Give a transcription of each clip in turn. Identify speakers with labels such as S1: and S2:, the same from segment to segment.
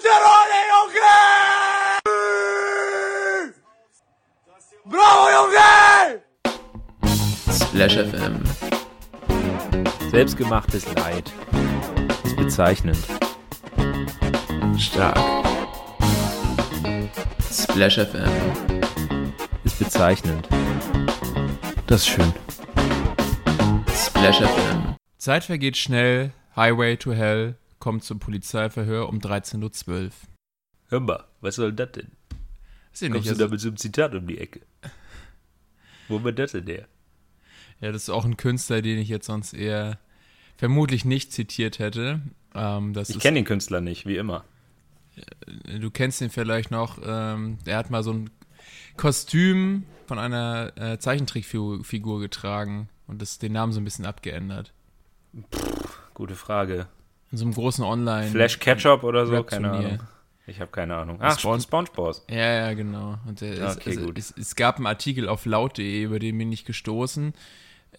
S1: Rolle, Junge! Bravo, Junge!
S2: Splash FM.
S3: Selbstgemachtes Leid. Ist bezeichnend.
S2: Stark. Splash FM.
S3: Ist bezeichnend. Das ist schön.
S2: Splash FM.
S4: Zeit vergeht schnell. Highway to Hell kommt zum Polizeiverhör um 13.12 Uhr.
S3: Hör mal, was soll das denn?
S4: Weiß ich
S3: Kommst
S4: nicht,
S3: du
S4: also,
S3: da mit so einem Zitat um die Ecke? Wo war das denn der?
S4: ja, das ist auch ein Künstler, den ich jetzt sonst eher vermutlich nicht zitiert hätte. Ähm,
S3: Ich kenne den Künstler nicht, wie immer.
S4: du kennst ihn vielleicht noch, ähm, er hat mal so ein Kostüm von einer äh, Zeichentrickfigur Figur getragen und das, den Namen so ein bisschen abgeändert.
S3: Gute Frage.
S4: In so einem großen Online.
S3: Flash Ketchup oder so? Keine. Ahnung. Ich habe keine Ahnung. Ach,
S4: Spon-
S3: SpongeBob.
S4: Ja, ja, genau. Und ist,
S3: Okay,
S4: also,
S3: gut.
S4: Es, es gab einen Artikel auf laut.de, über den bin ich gestoßen,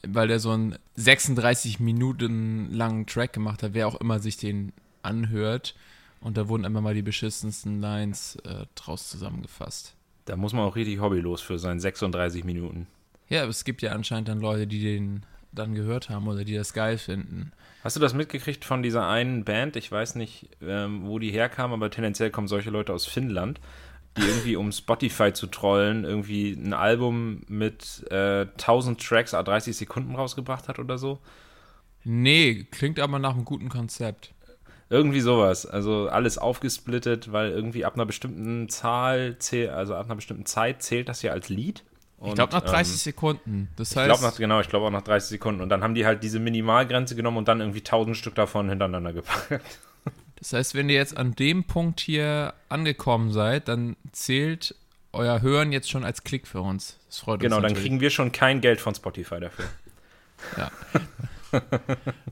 S4: weil der so einen 36 Minuten langen Track gemacht hat, wer auch immer sich den anhört. Und da wurden einfach mal die beschissensten Lines äh, draus zusammengefasst.
S3: Da muss man auch richtig hobbylos für sein 36 Minuten.
S4: Ja, aber es gibt ja anscheinend dann Leute, die den dann gehört haben oder die das geil finden.
S3: Hast du das mitgekriegt von dieser einen Band? Ich weiß nicht, ähm, wo die herkam, aber tendenziell kommen solche Leute aus Finnland, die irgendwie, um Spotify zu trollen, irgendwie ein Album mit äh, 1000 Tracks a 30 Sekunden rausgebracht hat oder so.
S4: Nee, klingt aber nach einem guten Konzept.
S3: Irgendwie sowas. Also alles aufgesplittet, weil irgendwie ab einer bestimmten Zahl, also ab einer bestimmten Zeit zählt das ja als Lied.
S4: Ich
S3: Und,
S4: glaube nach 30
S3: ähm,
S4: Sekunden. Das
S3: Ich
S4: heißt,
S3: glaube nach, genau, ich glaube auch nach 30 Sekunden. Und dann haben die halt diese Minimalgrenze genommen und dann irgendwie 1000 Stück davon hintereinander gepackt.
S4: Das heißt, wenn ihr jetzt an dem Punkt hier angekommen seid, dann zählt euer Hören jetzt schon als Klick für uns. Das freut
S3: Genau,
S4: uns
S3: dann
S4: natürlich.
S3: kriegen wir schon kein Geld von Spotify dafür.
S4: Ja.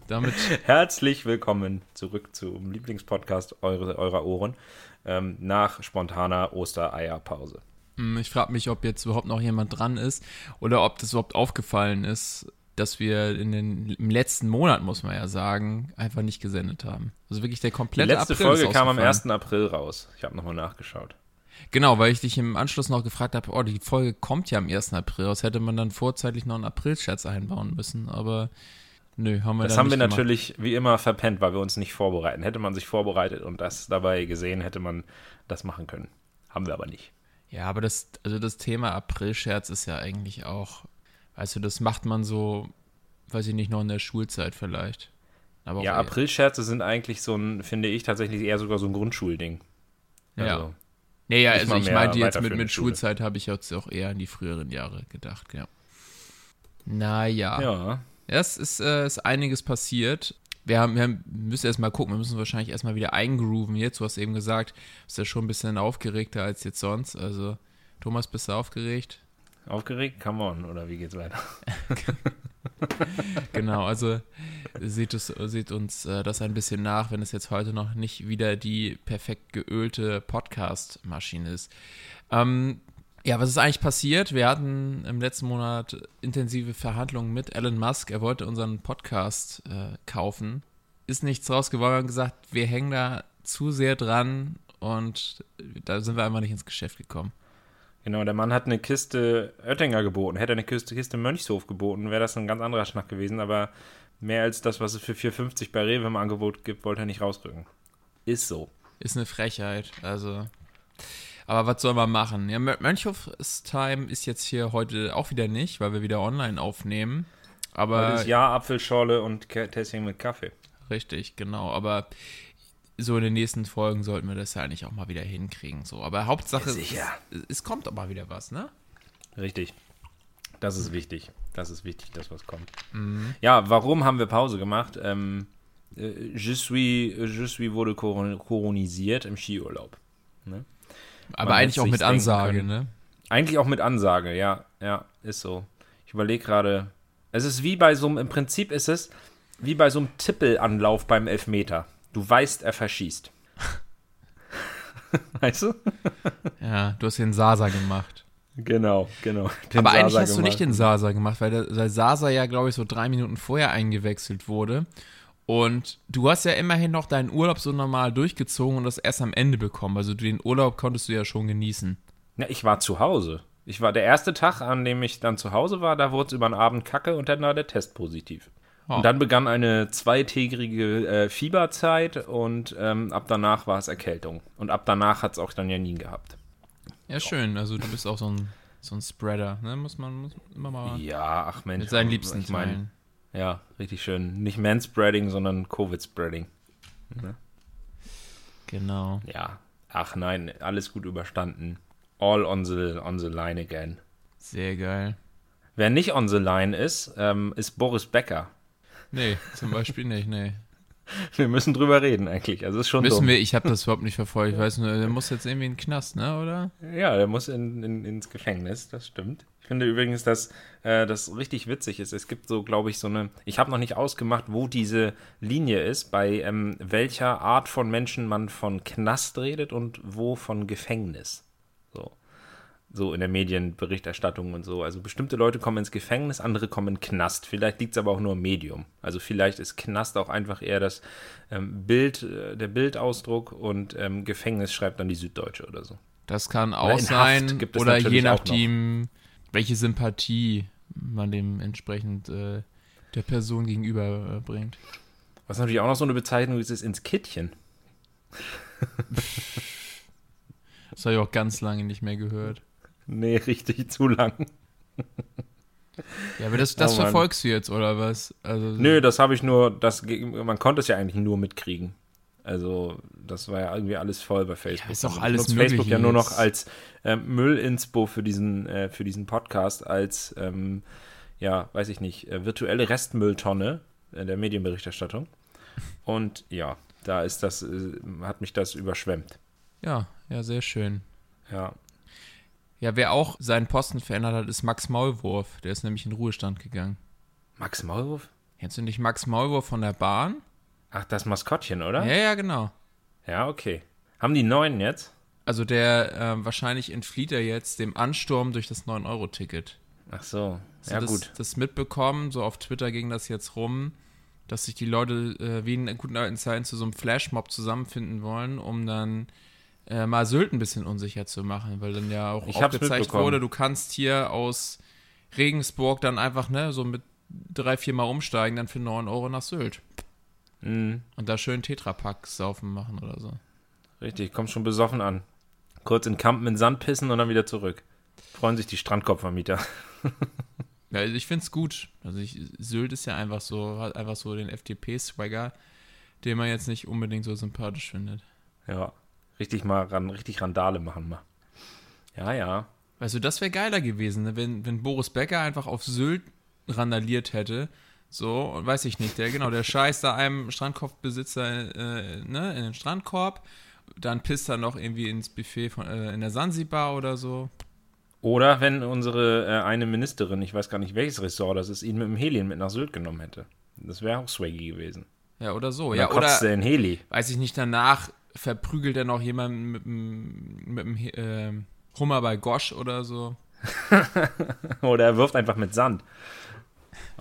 S4: Damit,
S3: Herzlich willkommen zurück zum Lieblingspodcast eure, eurer Ohren ähm, nach spontaner Ostereierpause.
S4: Mh, ich frage mich, ob jetzt überhaupt noch jemand dran ist oder ob das überhaupt aufgefallen ist, dass wir in den, im letzten Monat, muss man ja sagen, einfach nicht gesendet haben. Also wirklich der
S3: Die
S4: komplette
S3: letzte
S4: April
S3: Folge kam am
S4: ausgefallen.
S3: 1. April raus. Ich habe nochmal nachgeschaut.
S4: Genau, weil ich dich im Anschluss noch gefragt habe, oh, die Folge kommt ja am 1. April raus. Hätte man dann vorzeitig noch einen April-Scherz einbauen müssen, aber nö, haben wir
S3: Das haben wir
S4: gemacht.
S3: natürlich wie immer verpennt, weil wir uns nicht vorbereiten. Hätte man sich vorbereitet und das dabei gesehen, hätte man das machen können. Haben wir aber nicht.
S4: Ja, aber das, also das Thema April-Scherz ist ja eigentlich auch, weißt du, das macht man so, weiß ich nicht, noch in der Schulzeit vielleicht. Aber
S3: Ja, Aprilscherze sind eigentlich so ein, finde ich, tatsächlich eher sogar so ein Grundschulding.
S4: Ja.
S3: Also,
S4: ja,
S3: nicht
S4: also ich meinte jetzt mit, mit
S3: Schule.
S4: Schulzeit habe ich jetzt auch eher an die früheren Jahre gedacht, ja. Naja.
S3: ja.
S4: Ja, es ist, äh, ist einiges passiert. Wir haben, wir müssen erst mal gucken, wir müssen wahrscheinlich erstmal wieder eingrooven jetzt. Du hast eben gesagt, bist ja schon ein bisschen aufgeregter als jetzt sonst. Also, Thomas, bist du aufgeregt?
S3: Aufgeregt? Come on, oder wie geht's weiter?
S4: Genau, also seht, es, seht uns äh, das ein bisschen nach, wenn es jetzt heute noch nicht wieder die perfekt geölte Podcast-Maschine ist. Ähm, ja, was ist eigentlich passiert? Wir hatten im letzten Monat intensive Verhandlungen mit Elon Musk. Er wollte unseren Podcast äh, kaufen. Ist nichts raus geworden. Wir haben gesagt, wir hängen da zu sehr dran und da sind wir einfach nicht ins Geschäft gekommen.
S3: Genau, der Mann hat eine Kiste Oettinger geboten. Hätte er eine Kiste, Kiste Mönchshof geboten, wäre das ein ganz anderer Schnack gewesen. Aber mehr als das, was es für 4,50 bei Rewe im Angebot gibt, wollte er nicht rausrücken. Ist so.
S4: Ist eine Frechheit, also. Aber was soll man machen? Ja, Mö- Mönchhofs Time ist jetzt hier heute auch wieder nicht, weil wir wieder online aufnehmen. Aber
S3: Heute ist ja Apfelschorle und Tässchen mit Kaffee.
S4: richtig, genau. Aber so in den nächsten Folgen sollten wir das ja eigentlich auch mal wieder hinkriegen. So, aber Hauptsache,
S3: Ja.
S4: Es, es kommt aber wieder was, ne?
S3: Richtig. Das ist wichtig. Das ist wichtig, dass was kommt.
S4: Mhm.
S3: Ja, warum haben wir Pause gemacht? Ähm, äh, je suis, je suis wurde koron- koronisiert im Skiurlaub.
S4: Aber eigentlich auch mit Ansage,
S3: können.
S4: ne?
S3: Eigentlich auch mit Ansage, ja, ja, ist so. Ich überlege gerade. Es ist wie bei so einem, im Prinzip ist es wie bei so einem Tippelanlauf beim Elfmeter. Du weißt, er verschießt. weißt du?
S4: Ja, du hast den Sasa gemacht.
S3: Genau, genau. Den
S4: Aber eigentlich
S3: Sasa
S4: hast du nicht
S3: gemacht.
S4: den Sasa gemacht, weil der weil Sasa ja, glaube ich, so drei Minuten vorher eingewechselt wurde. Und du hast ja immerhin noch deinen Urlaub so normal durchgezogen und das erst am Ende bekommen. Also den Urlaub konntest du ja schon genießen.
S3: Ja, ich war zu Hause. Ich war der erste Tag, an dem ich dann zu Hause war, da wurde es über den Abend kacke und dann war der Test positiv.
S4: Oh.
S3: Und dann begann eine zweitägige äh, Fieberzeit und ähm, ab danach war es Erkältung. Und ab danach hat es auch dann Janine gehabt.
S4: Ja, schön. Also du bist auch so ein, so ein Spreader, ne? Muss man muss immer mal
S3: Ja, ach Mensch.
S4: mit seinen Liebsten
S3: ich mein,
S4: teilen.
S3: Ja, richtig schön. Nicht Manspreading, sondern Covid-Spreading.
S4: Genau.
S3: Ja. Ach nein, alles gut überstanden. All on the, on the line again.
S4: Sehr geil.
S3: Wer nicht on the line ist, ähm, ist Boris Becker.
S4: Nee, zum Beispiel nicht, nee.
S3: Wir müssen drüber reden eigentlich. Also ist schon
S4: Müssen
S3: dumm.
S4: wir, ich habe das überhaupt nicht verfolgt. Ich weiß nur, der muss jetzt irgendwie in den Knast, ne, oder?
S3: Ja, der muss in, in, ins Gefängnis, das stimmt. Ich finde übrigens, dass äh, das richtig witzig ist. Es gibt so, glaube ich, so eine. Ich habe noch nicht ausgemacht, wo diese Linie ist, bei ähm, welcher Art von Menschen man von Knast redet und wo von Gefängnis. So. So in der Medienberichterstattung und so. Also bestimmte Leute kommen ins Gefängnis, andere kommen in Knast. Vielleicht liegt es aber auch nur im Medium. Also vielleicht ist Knast auch einfach eher das ähm, Bild, äh, der Bildausdruck und ähm, Gefängnis schreibt dann die Süddeutsche oder so.
S4: Das kann auch
S3: in
S4: sein.
S3: Haft gibt es
S4: Oder je nachdem, welche Sympathie man dem entsprechend äh, der Person gegenüber äh, bringt.
S3: Was natürlich auch noch so eine Bezeichnung ist, ist ins Kittchen.
S4: Das habe ich auch ganz lange nicht mehr gehört.
S3: Nee, richtig zu lang.
S4: Ja, aber das, das
S3: Oh
S4: verfolgst du jetzt, oder was? Also,
S3: Nö, das habe ich nur, das, man konnte es ja eigentlich nur mitkriegen. Also, das war ja irgendwie alles voll bei Facebook.
S4: ist doch
S3: Ich
S4: alles
S3: nutze Facebook ja nur noch als ähm, Müllinspo für diesen, äh, für diesen Podcast, als, ähm, ja, weiß ich nicht, äh, virtuelle Restmülltonne äh, der Medienberichterstattung. Und ja, da ist das, äh, hat mich das überschwemmt.
S4: ja, ja, sehr schön.
S3: Ja.
S4: Ja, wer auch seinen Posten verändert hat, ist Max Maulwurf. Der ist nämlich in Ruhestand gegangen.
S3: Max Maulwurf?
S4: Kennst du nicht Max Maulwurf von der Bahn?
S3: Ach, das Maskottchen, oder?
S4: Ja, ja, genau.
S3: Ja, okay. Haben die neuen jetzt?
S4: Also der, äh, wahrscheinlich entflieht er jetzt dem Ansturm durch das 9-Euro-Ticket.
S3: Ach so. Ja,
S4: das,
S3: gut.
S4: das mitbekommen? So auf Twitter ging das jetzt rum, dass sich die Leute äh, wie in guten alten Zeiten zu so einem Flashmob zusammenfinden wollen, um dann äh, mal Sylt ein bisschen unsicher zu machen, weil dann ja auch
S3: Ich
S4: aufgezeigt wurde, du kannst hier aus Regensburg dann einfach, ne, so mit drei, vier Mal umsteigen, dann für 9 Euro nach Sylt.
S3: Mhm.
S4: Und da schön Tetrapack saufen machen oder so.
S3: Richtig, kommt schon besoffen an. Kurz in Kampen in Sand pissen und dann wieder zurück. Freuen sich die Strandkorbvermieter.
S4: Ja, also ich find's gut. Also ich, Sylt ist ja einfach so, hat einfach so den FDP-Swagger, den man jetzt nicht unbedingt so sympathisch findet.
S3: Ja, richtig mal ran, richtig Randale machen mal. Ja, ja.
S4: Weißt du, das wäre geiler gewesen, ne? wenn, wenn Boris Becker einfach auf Sylt randaliert hätte. So, weiß ich nicht, der genau, der scheißt da einem Strandkorbesitzer äh, ne, in den Strandkorb, dann pisst er noch irgendwie ins Buffet von, äh, in der Sansibar oder so.
S3: Oder wenn unsere äh, eine Ministerin, ich weiß gar nicht welches Ressort das ist, ihn mit dem Helien mit nach Sylt genommen hätte. Das wäre auch swaggy gewesen.
S4: Ja, oder so. Ja, oder
S3: er in Heli.
S4: weiß ich nicht, danach verprügelt er noch jemanden mit dem mit dem, äh, Hummer bei Gosch oder so.
S3: Oder er wirft einfach mit Sand.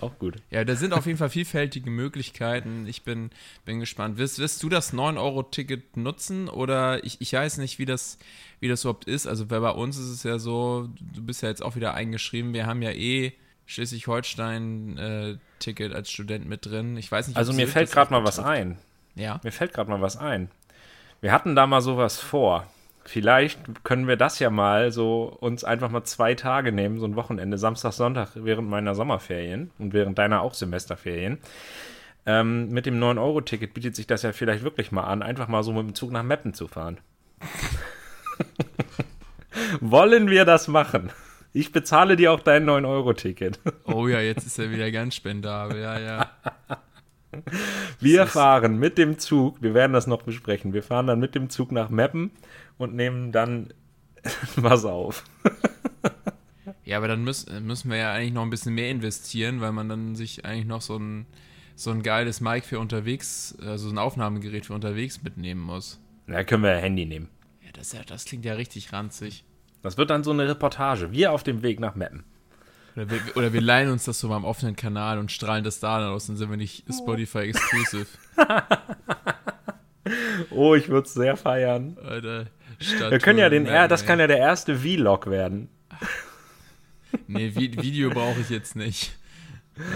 S3: Auch gut.
S4: Ja, da sind auf jeden Fall vielfältige Möglichkeiten. Ich bin, bin gespannt. Wirst, wirst du das 9-Euro-Ticket nutzen? Oder ich, ich weiß nicht, wie das, wie das überhaupt ist. Also bei uns ist es ja so, du bist ja jetzt auch wieder eingeschrieben. Wir haben ja eh Schleswig-Holstein-Ticket als Student mit drin. Ich weiß nicht,
S3: Also mir fällt gerade mal was ein.
S4: Ja.
S3: Mir fällt gerade mal was ein. Wir hatten da mal sowas vor. Vielleicht können wir das ja mal so uns einfach mal zwei Tage nehmen, so ein Wochenende, Samstag, Sonntag, während meiner Sommerferien und während deiner auch Semesterferien. Ähm, mit dem 9-Euro-Ticket bietet sich das ja vielleicht wirklich mal an, einfach mal so mit dem Zug nach Meppen zu fahren. Wollen wir das machen? Ich bezahle dir auch dein 9-Euro-Ticket.
S4: Oh ja, jetzt ist er wieder ganz spendabel. Ja, ja.
S3: Wir fahren mit dem Zug, wir werden das noch besprechen, wir fahren dann mit dem Zug nach Meppen und nehmen dann was auf.
S4: Ja, aber dann müssen, müssen wir ja eigentlich noch ein bisschen mehr investieren, weil man dann sich eigentlich noch so ein, so ein geiles Mic für unterwegs, also ein Aufnahmegerät für unterwegs mitnehmen muss.
S3: Da können wir ja Handy nehmen.
S4: Ja, das, ja, das klingt ja richtig ranzig.
S3: Das wird dann so eine Reportage. Wir auf dem Weg nach Meppen.
S4: Oder wir, oder wir leihen uns das so mal am offenen Kanal und strahlen das da dann aus, dann sind wir nicht Spotify exclusive.
S3: Oh, ich würde es sehr feiern.
S4: Alter,
S3: Wir können ja den, er, das kann ja der erste Vlog werden.
S4: Nee, Vi Video brauche ich jetzt nicht.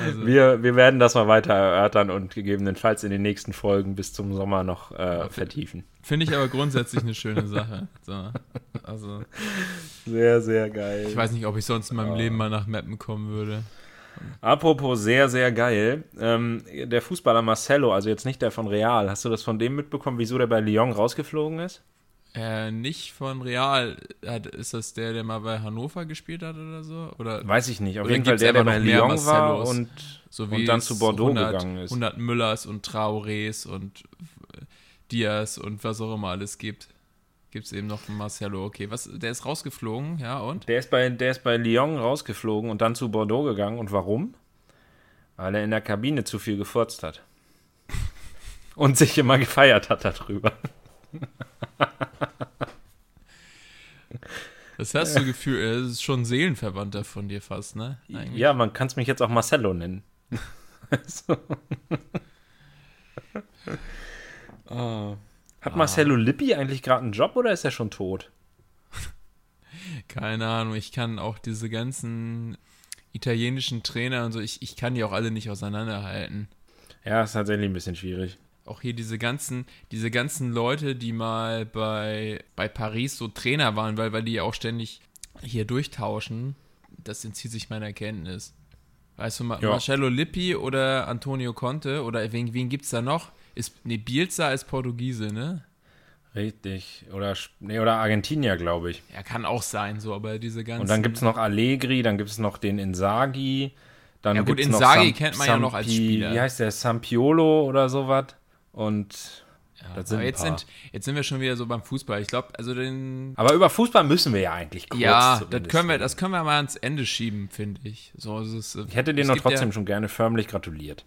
S4: Also,
S3: Wir, wir werden das mal weiter erörtern und gegebenenfalls in den nächsten Folgen bis zum Sommer noch äh, vertiefen.
S4: Finde ich aber grundsätzlich eine schöne Sache. So, also,
S3: Sehr, sehr geil.
S4: ich weiß nicht, ob ich sonst in meinem Leben mal nach Mappen kommen würde.
S3: Apropos sehr, sehr geil. Ähm, der Fußballer Marcelo, also jetzt nicht der von Real, hast du das von dem mitbekommen, wieso der bei Lyon rausgeflogen ist?
S4: Äh, nicht von Real. Hat, ist das der, der mal bei Hannover gespielt hat oder so? Oder
S3: Weiß ich nicht. Auf jeden Fall der, der bei Lyon war und,
S4: so wie
S3: und dann zu Bordeaux
S4: 100,
S3: gegangen ist.
S4: 100 Müllers und Traorés und Diaz und was auch immer alles gibt. Gibt es eben noch einen Marcelo. Okay, was, der ist rausgeflogen, ja, und?
S3: Der ist, bei, der ist bei Lyon rausgeflogen und dann zu Bordeaux gegangen. Und warum? Weil er in der Kabine zu viel gefurzt hat. Und sich immer gefeiert hat darüber.
S4: Das hast du Gefühl, er ist schon ein Seelenverwandter von dir fast, ne? Eigentlich.
S3: Ja, man kann es mich jetzt auch Marcello nennen. so. oh. Hat Marcello Lippi eigentlich gerade einen Job oder ist er schon tot?
S4: Keine Ahnung, ich kann auch diese ganzen italienischen Trainer und so, ich, ich kann die auch alle nicht auseinanderhalten.
S3: Ja, ist tatsächlich ein bisschen schwierig.
S4: Auch hier diese ganzen, diese ganzen Leute, die mal bei, bei Paris so Trainer waren, weil, weil die ja auch ständig hier durchtauschen, das entzieht sich meiner Kenntnis. Weißt du, Ma
S3: Ja.
S4: Marcello Lippi oder Antonio Conte oder wen, wen gibt's da noch? Ist, nee, Bielsa ist Portugiese, ne?
S3: Richtig. Oder, nee, oder Argentinier, glaube ich.
S4: Ja, kann auch sein, so, aber diese ganzen.
S3: Und dann gibt es noch Allegri, dann gibt es noch den Inzaghi. Dann
S4: Ja, gut,
S3: Sam-
S4: kennt man ja noch als
S3: Sampi-
S4: Spieler.
S3: Wie heißt der? Sampiolo oder sowas. Und
S4: ja,
S3: sind
S4: jetzt sind, jetzt sind wir schon wieder so beim Fußball. Ich glaube, also den.
S3: Aber über Fußball müssen wir ja eigentlich kurz
S4: ja, das können wir, das können wir mal ans Ende schieben, finde ich. So, ist,
S3: Ich hätte dir
S4: gibt
S3: trotzdem
S4: ja,
S3: schon gerne förmlich gratuliert.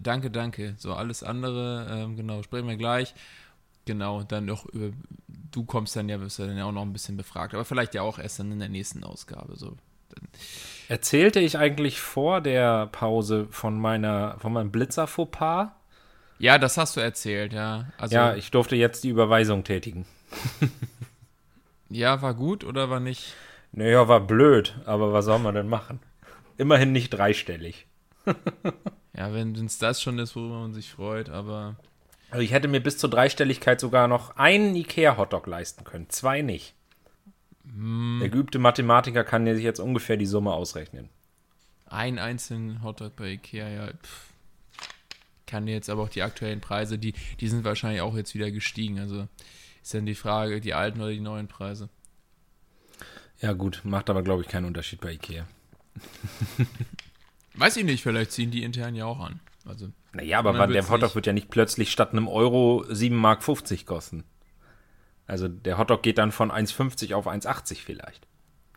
S4: Danke, danke. So, alles andere, ähm, genau, sprechen wir gleich. Genau, dann noch über. Du kommst dann ja, wirst ja dann ja auch noch ein bisschen befragt, aber vielleicht ja auch erst dann in der nächsten Ausgabe. So.
S3: Erzählte ich eigentlich vor der Pause von meiner von meinem Blitzer Fauxpas?
S4: Ja, das hast du erzählt, ja. Also,
S3: Ja, ich durfte jetzt die Überweisung tätigen.
S4: ja, war gut oder war nicht?
S3: Naja, war blöd, aber was soll man denn machen? Immerhin nicht dreistellig.
S4: Ja, wenn es das schon ist, worüber man sich freut, aber.
S3: Also ich hätte mir bis zur Dreistelligkeit sogar noch einen Ikea-Hotdog leisten können, zwei nicht.
S4: Hm.
S3: Der geübte Mathematiker kann sich jetzt ungefähr die Summe ausrechnen.
S4: Ein einzelnen Hotdog bei Ikea, ja, pff. Kann jetzt aber auch die aktuellen Preise, die, die sind wahrscheinlich auch jetzt wieder gestiegen. Also ist dann die Frage, die alten oder die neuen Preise.
S3: Ja gut, macht aber glaube ich keinen Unterschied bei Ikea.
S4: Weiß ich nicht, vielleicht ziehen die intern ja auch an. Also,
S3: Naja, aber
S4: dann
S3: der Hotdog wird ja nicht plötzlich statt einem Euro 7,50 Mark kosten. Also der Hotdog geht dann von 1,50 auf 1,80 vielleicht.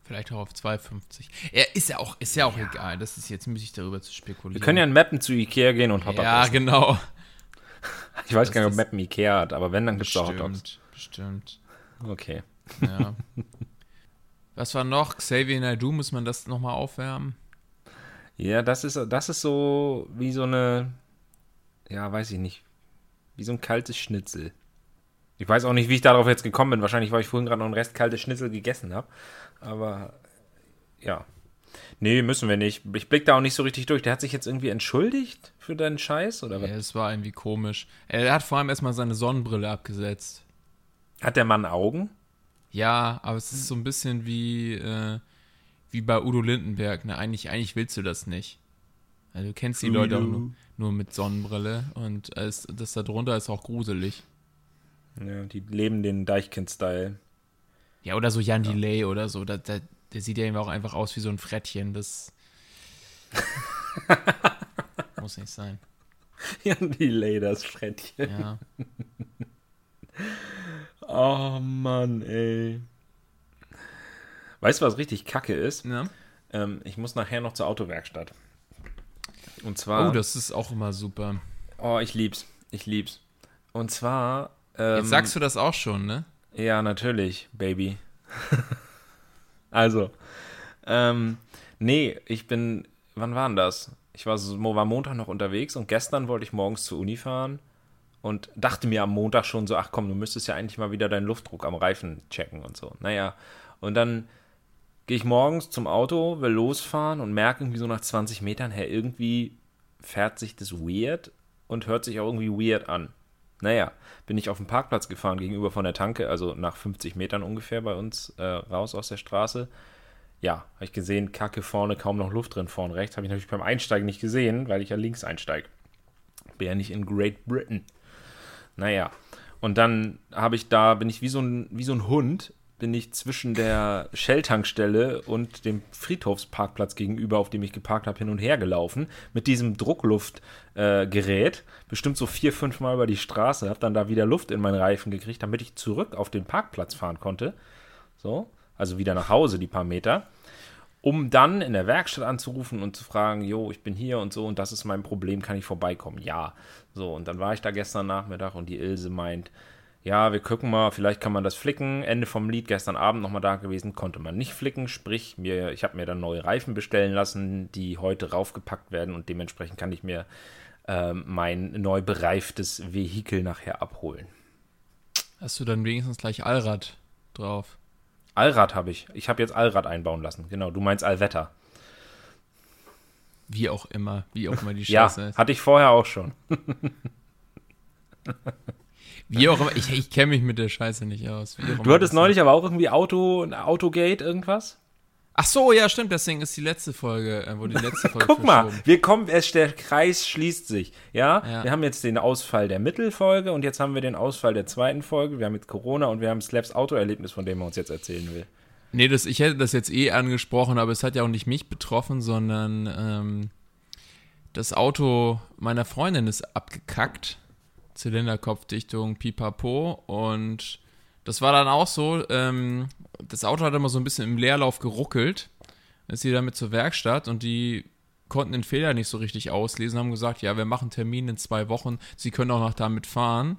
S4: Vielleicht auch auf 2,50. Ja, ist ja auch, ist ja auch egal. Das ist jetzt müßig darüber zu spekulieren.
S3: Wir können ja in Mappen zu Ikea gehen und Hotdog
S4: Ja, genau.
S3: Ich weiß gar nicht, ob
S4: das-
S3: Mappen Ikea hat, aber wenn, dann gibt es auch Hotdogs.
S4: Bestimmt, bestimmt.
S3: Okay.
S4: Ja. Was war noch? Xavier Naidoo, muss man das nochmal aufwärmen?
S3: Ja, das ist, das ist so wie so eine, ja, weiß ich nicht, wie so ein kaltes Schnitzel. Ich weiß auch nicht, wie ich darauf jetzt gekommen bin. Wahrscheinlich, weil ich vorhin gerade noch einen Rest kaltes Schnitzel gegessen habe. Aber ja. Nee, müssen wir nicht. Ich blick da auch nicht so richtig durch. Der hat sich jetzt irgendwie entschuldigt für deinen Scheiß? Oder was?
S4: Ja, es war irgendwie komisch. Er hat vor allem erstmal seine Sonnenbrille abgesetzt.
S3: Hat der Mann Augen?
S4: Ja, aber es ist so ein bisschen wie, äh, wie bei Udo Lindenberg. Ne? Eigentlich, eigentlich willst du das nicht. Also, du kennst die Leute auch nur, nur mit Sonnenbrille und es, das da drunter ist auch gruselig.
S3: Ja, die leben den Deichkind-Style.
S4: Ja, oder so Jan Delay oder so. Da, da, der sieht ja eben auch einfach aus wie so ein Frettchen. Das muss nicht sein.
S3: Ja, die Lay, Frettchen.
S4: Ja.
S3: Oh Mann, ey. Weißt du, was richtig kacke ist?
S4: ja.
S3: Ähm, ich muss nachher noch zur Autowerkstatt. Und zwar.
S4: Oh, das ist auch immer super.
S3: Oh, ich lieb's. Ich lieb's. Und zwar. Ähm,
S4: Jetzt sagst du das auch schon, ne?
S3: Ja, natürlich, Baby. also, ähm, Nee, ich bin, wann war denn das? Ich war, war Montag noch unterwegs und gestern wollte ich morgens zur Uni fahren und dachte mir am Montag schon so, ach komm, du müsstest ja eigentlich mal wieder deinen Luftdruck am Reifen checken und so. Naja, und dann gehe ich morgens zum Auto, will losfahren und merke irgendwie so nach 20 Metern, hey, irgendwie fährt sich das weird und hört sich auch irgendwie weird an. Naja, bin ich auf den Parkplatz gefahren gegenüber von der Tanke, also nach 50 Metern ungefähr bei uns äh, raus aus der Straße. Ja, habe ich gesehen, Kacke vorne, kaum noch Luft drin, vorne rechts. Habe ich natürlich beim Einsteigen nicht gesehen, weil ich ja links einsteige. Bin ja nicht in Great Britain. Naja, und dann habe ich da, bin ich wie so ein, wie so ein Hund, bin ich zwischen der Shell-Tankstelle und dem Friedhofsparkplatz gegenüber, auf dem ich geparkt habe, hin und her gelaufen, mit diesem Druckluftgerät, äh, bestimmt so vier, fünf Mal über die Straße, habe dann da wieder Luft in meinen Reifen gekriegt, damit ich zurück auf den Parkplatz fahren konnte. So, also wieder nach Hause, die paar Meter um dann in der Werkstatt anzurufen und zu fragen, jo, ich bin hier und so und das ist mein Problem, kann ich vorbeikommen? Ja. So, und dann war ich da gestern Nachmittag und die Ilse meint, ja, wir gucken mal, vielleicht kann man das flicken. Ende vom Lied gestern Abend nochmal da gewesen, konnte man nicht flicken. Sprich, mir, ich habe mir dann neue Reifen bestellen lassen, die heute raufgepackt werden und dementsprechend kann ich mir ähm, mein neu bereiftes Vehikel nachher abholen.
S4: Hast du dann wenigstens gleich Allrad drauf?
S3: Allrad habe ich. Ich habe jetzt Allrad einbauen lassen. Genau, du meinst Allwetter.
S4: Wie auch immer, wie auch immer die
S3: Ja,
S4: Scheiße ist.
S3: hatte ich vorher auch schon.
S4: Wie auch immer, ich, ich kenne mich mit der Scheiße nicht aus.
S3: Du hattest neulich aber auch irgendwie Auto, Autogate, irgendwas?
S4: Ach so, ja, stimmt, deswegen ist die letzte Folge, äh, wurde die letzte Folge
S3: Guck mal, wir kommen, es, der Kreis schließt sich. Ja?
S4: Ja.
S3: wir haben jetzt den Ausfall der Mittelfolge und jetzt haben wir den Ausfall der zweiten Folge. Wir haben jetzt Corona und wir haben Slaps Autoerlebnis, von dem er uns jetzt erzählen will.
S4: Nee, das, ich hätte das jetzt eh angesprochen, aber es hat ja auch nicht mich betroffen, sondern ähm, das Auto meiner Freundin ist abgekackt. Zylinderkopfdichtung, pipapo. Und das war dann auch so, ähm, das Auto hat immer so ein bisschen im Leerlauf geruckelt. Dann ist sie damit zur Werkstatt und die konnten den Fehler nicht so richtig auslesen, haben gesagt, ja, wir machen Termin in zwei Wochen, sie können auch noch damit fahren.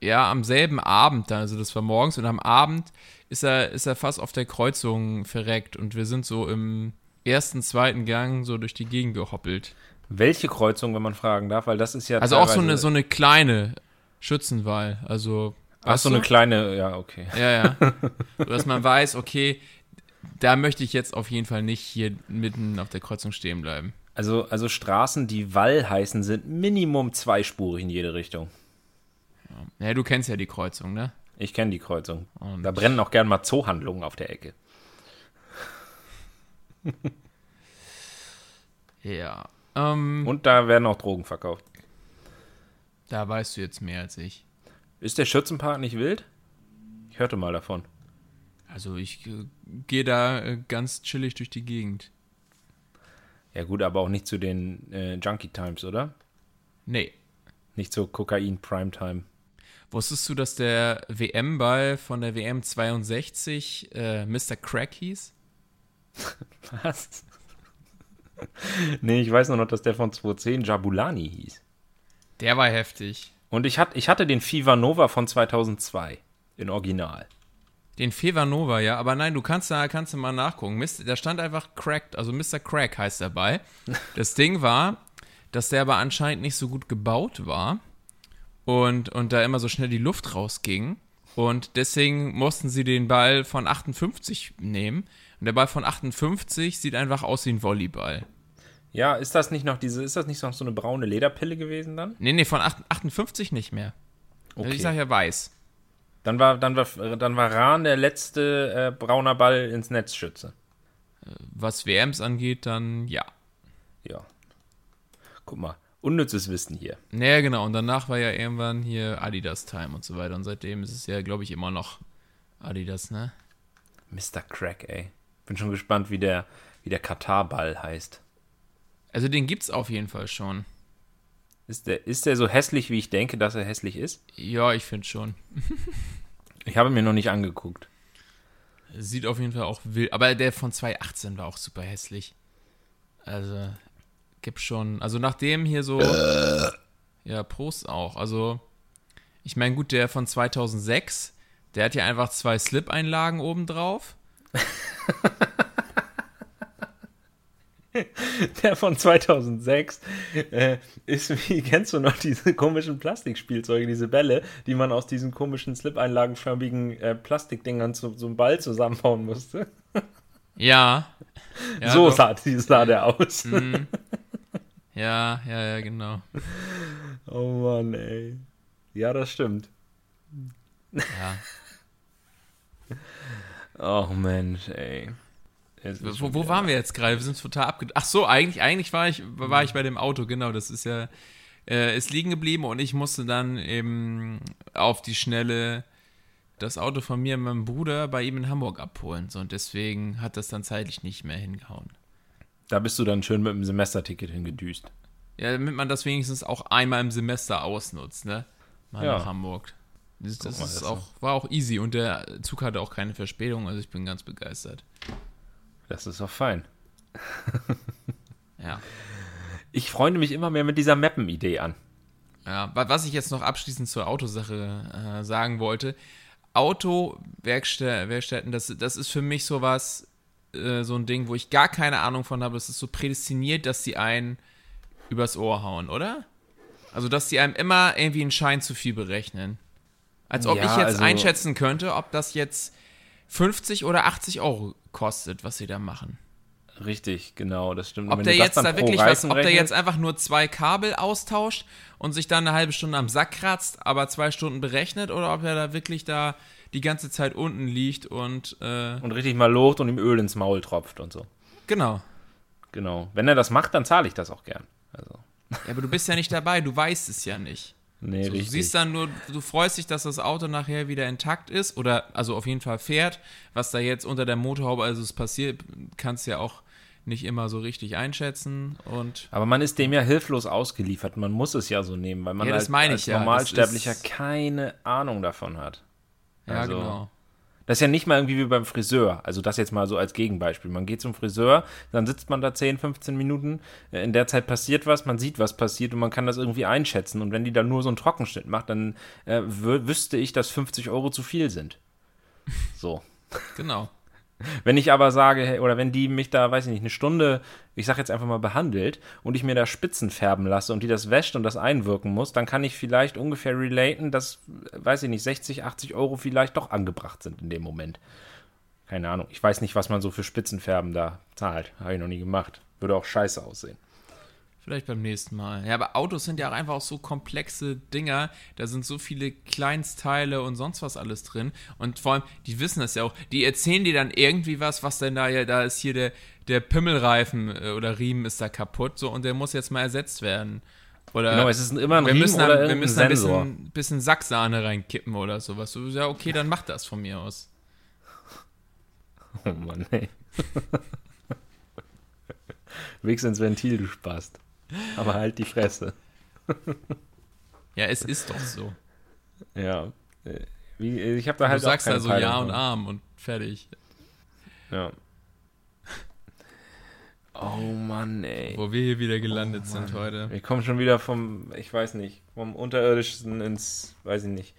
S4: Ja, am selben Abend, also das war morgens und am Abend ist er, ist er fast auf der Kreuzung verreckt und wir sind so im ersten, zweiten Gang so durch die Gegend gehoppelt.
S3: Welche Kreuzung, wenn man fragen darf, weil das ist ja.
S4: Also auch so eine, so eine kleine Schützenwahl, also.
S3: Ach, so
S4: du?
S3: eine kleine, ja, okay.
S4: Ja, ja. so, dass man weiß, okay, da möchte ich jetzt auf jeden Fall nicht hier mitten auf der Kreuzung stehen bleiben.
S3: Also, also Straßen, die Wall heißen, sind Minimum zweispurig in jede Richtung.
S4: Ja, du kennst ja die Kreuzung, ne?
S3: Ich kenne die Kreuzung.
S4: Und-
S3: Da brennen auch gern mal Zoohandlungen auf der Ecke.
S4: Ja. Ähm,
S3: Und da werden auch Drogen verkauft.
S4: da weißt du jetzt mehr als ich.
S3: Ist der Schützenpark nicht wild? Ich hörte mal davon.
S4: Also ich äh, gehe da äh, ganz chillig durch die Gegend.
S3: Ja gut, aber auch nicht zu den äh, Junkie Times, oder?
S4: Nee.
S3: Nicht zur Kokain Primetime.
S4: Wusstest du, dass der WM-Ball von der WM 62 äh, Mr. Crack hieß?
S3: Was? nee, ich weiß nur noch, dass der von 2010 Jabulani hieß.
S4: Der war heftig.
S3: Und ich, hat, ich hatte den Fever Nova von 2002 in Original.
S4: Den Fever Nova, ja, aber nein, du kannst da kannst du mal nachgucken. Mist, da stand einfach Cracked, also Mr. Crack heißt dabei. Das Ding war, dass der aber anscheinend nicht so gut gebaut war und, und da immer so schnell die Luft rausging. Und deswegen mussten sie den Ball von 58 nehmen. Und der Ball von 58 sieht einfach aus wie ein Volleyball.
S3: Ja, ist das nicht noch diese, ist das nicht noch so eine braune Lederpille gewesen dann?
S4: Nee, nee, von 8 58 nicht mehr. Also Ich sag ja weiß.
S3: Dann war, dann war, dann war Rahn der letzte äh, brauner Ball ins Netzschütze.
S4: Was WMs angeht, dann ja.
S3: Ja. Guck mal, unnützes Wissen hier.
S4: Naja, genau. Und danach war ja irgendwann hier Adidas Time und so weiter. Und seitdem ist es ja, glaube ich, immer noch Adidas, ne?
S3: Mr. Crack, ey. Bin schon gespannt, wie der, wie der Katar-Ball heißt.
S4: Also den gibt's auf jeden Fall schon.
S3: Ist der, ist der so hässlich, wie ich denke, dass er hässlich ist?
S4: Ja, ich finde schon.
S3: Ich habe mir noch nicht angeguckt.
S4: Sieht auf jeden Fall auch wild. Aber der von 2018 war auch super hässlich. Also, gibt schon. Also nachdem hier so. Ja, Prost auch. Also, ich meine, gut, der von 2006, der hat ja einfach zwei Slip-Einlagen oben drauf.
S3: der von 2006 äh, ist, wie kennst du noch diese komischen Plastikspielzeuge, diese Bälle, die man aus diesen komischen slip-einlagenförmigen äh, Plastikdingern zu so einem Ball zusammenbauen musste?
S4: Ja. ja
S3: so
S4: doch.
S3: sah, sah der aus.
S4: Mhm. Ja, ja, ja, genau.
S3: Oh Mann, ey. Ja, das stimmt.
S4: Ja.
S3: Oh Mensch, ey.
S4: Wo, wo waren wir jetzt gerade? Wir sind total abge... Ach so, eigentlich, eigentlich war ich, war ich bei dem Auto, genau. Das ist ja, äh, ist liegen geblieben und ich musste dann eben auf die Schnelle das Auto von mir und meinem Bruder bei ihm in Hamburg abholen. So, und deswegen hat das dann zeitlich nicht mehr hingehauen.
S3: Da bist du dann schön mit dem Semesterticket hingedüst.
S4: Ja, damit man das wenigstens auch einmal im Semester ausnutzt, ne? Mal
S3: Ja.
S4: nach Hamburg. Das, das
S3: mal,
S4: ist
S3: das
S4: auch, war auch easy und der Zug hatte auch keine Verspätung, also ich bin ganz begeistert.
S3: Das ist doch fein.
S4: Ja.
S3: Ich freunde mich immer mehr mit dieser Mappen-Idee an.
S4: Ja, wa- was ich jetzt noch abschließend zur Autosache äh, sagen wollte, Autowerkstätten, das, das ist für mich sowas, äh, so ein Ding, wo ich gar keine Ahnung von habe. Es ist so prädestiniert, dass die einen übers Ohr hauen, oder? Also, dass die einem immer irgendwie einen Schein zu viel berechnen. Als ob
S3: Ja,
S4: ich jetzt
S3: also-
S4: einschätzen könnte, ob das jetzt 50 oder 80 Euro kostet, was sie da machen.
S3: Richtig, genau, das stimmt.
S4: Ob
S3: wenn
S4: der jetzt da wirklich was, ob der jetzt einfach nur zwei Kabel austauscht und sich dann eine halbe Stunde am Sack kratzt, aber zwei Stunden berechnet, oder ob er da wirklich da die ganze Zeit unten liegt und äh,
S3: und richtig mal lobt und ihm Öl ins Maul tropft und so.
S4: genau.
S3: Genau. Wenn er das macht, dann zahle ich das auch gern. Also,
S4: Ja, aber du bist ja nicht dabei, du weißt es ja nicht.
S3: Nee,
S4: So, du siehst dann nur, du freust dich, dass das Auto nachher wieder intakt ist oder also auf jeden Fall fährt. Was da jetzt unter der Motorhaube also es passiert, kannst du ja auch nicht immer so richtig einschätzen und
S3: Aber man ist dem ja hilflos ausgeliefert. Man muss es ja so nehmen, weil man
S4: Ja,
S3: als,
S4: meine
S3: als
S4: ja.
S3: Normalsterblicher keine Ahnung davon hat.
S4: ja
S3: Also-
S4: genau.
S3: Das ist ja nicht mal irgendwie wie beim Friseur. Also das jetzt mal so als Gegenbeispiel. Man geht zum Friseur, dann sitzt man da 10, 15 Minuten. Äh, In der Zeit passiert was, man sieht, was passiert und man kann das irgendwie einschätzen. Und wenn die dann nur so einen Trockenschnitt macht, dann äh, wü- wüsste ich, dass 50 Euro zu viel sind. So.
S4: Genau.
S3: Wenn ich aber sage, oder wenn die mich da, weiß ich nicht, eine Stunde, ich sag jetzt einfach mal behandelt und ich mir da Spitzen färben lasse und die das wäscht und das einwirken muss, dann kann ich vielleicht ungefähr relaten, dass, weiß ich nicht, 60, 80 Euro vielleicht doch angebracht sind in dem Moment. Keine Ahnung. Ich weiß nicht, was man so für Spitzenfärben da zahlt. Habe ich noch nie gemacht. Würde auch scheiße aussehen.
S4: Vielleicht beim nächsten Mal. Ja, aber Autos sind ja auch einfach auch so komplexe Dinger. Da sind so viele Kleinstteile und sonst was alles drin. Und vor allem, die wissen das ja auch. Die erzählen dir dann irgendwie was, was denn da ja, da ist hier der, der Pimmelreifen äh, oder Riemen ist da kaputt, so und der muss jetzt mal ersetzt werden. Oder
S3: Genau, es ist immer ein
S4: wir
S3: Riemen
S4: müssen,
S3: oder
S4: wir müssen da ein
S3: Sensor.
S4: bisschen, bisschen Sacksahne reinkippen oder sowas. So, ja, okay, dann mach das von mir aus.
S3: Oh Mann, ey. Wichs ins Ventil, du Spast. Aber halt die Fresse.
S4: Ja, es ist doch so.
S3: Ja. Wie, ich habe da
S4: Du
S3: halt auch
S4: sagst also
S3: Peilung
S4: Ja und. Arm und fertig.
S3: Ja. Oh Mann, ey.
S4: Wo wir hier wieder gelandet
S3: Oh,
S4: sind heute.
S3: Wir kommen schon wieder vom, ich weiß nicht, vom Unterirdischen ins, weiß ich nicht.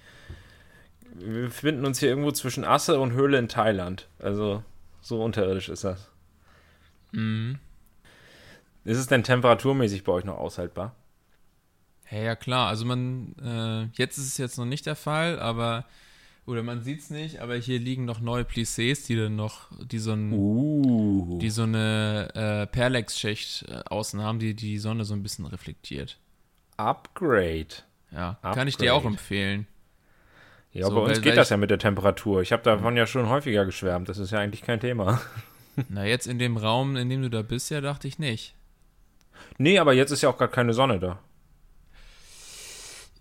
S3: Wir befinden uns hier irgendwo zwischen Asse und Höhle in Thailand. Also, so unterirdisch ist das.
S4: Mhm.
S3: Ist es denn temperaturmäßig bei euch noch aushaltbar?
S4: Ja, ja, klar. Also man, äh, jetzt ist es jetzt noch nicht der Fall, aber, oder man sieht es nicht, aber hier liegen noch neue Plissés, die dann noch, die so, ein,
S3: Uh.
S4: die so eine äh, Perlex-Schicht äh, außen haben, die die Sonne so ein bisschen reflektiert.
S3: Upgrade.
S4: Ja, kann ich dir auch
S3: Upgrade.
S4: empfehlen.
S3: Ja,
S4: So,
S3: bei uns
S4: weil-
S3: geht
S4: weil
S3: das ja mit der Temperatur. Ich habe davon ja schon häufiger geschwärmt. Das ist ja eigentlich kein Thema.
S4: Na, jetzt in dem Raum, in dem du da bist, ja, dachte ich nicht.
S3: Nee, aber jetzt ist ja auch gar keine Sonne da.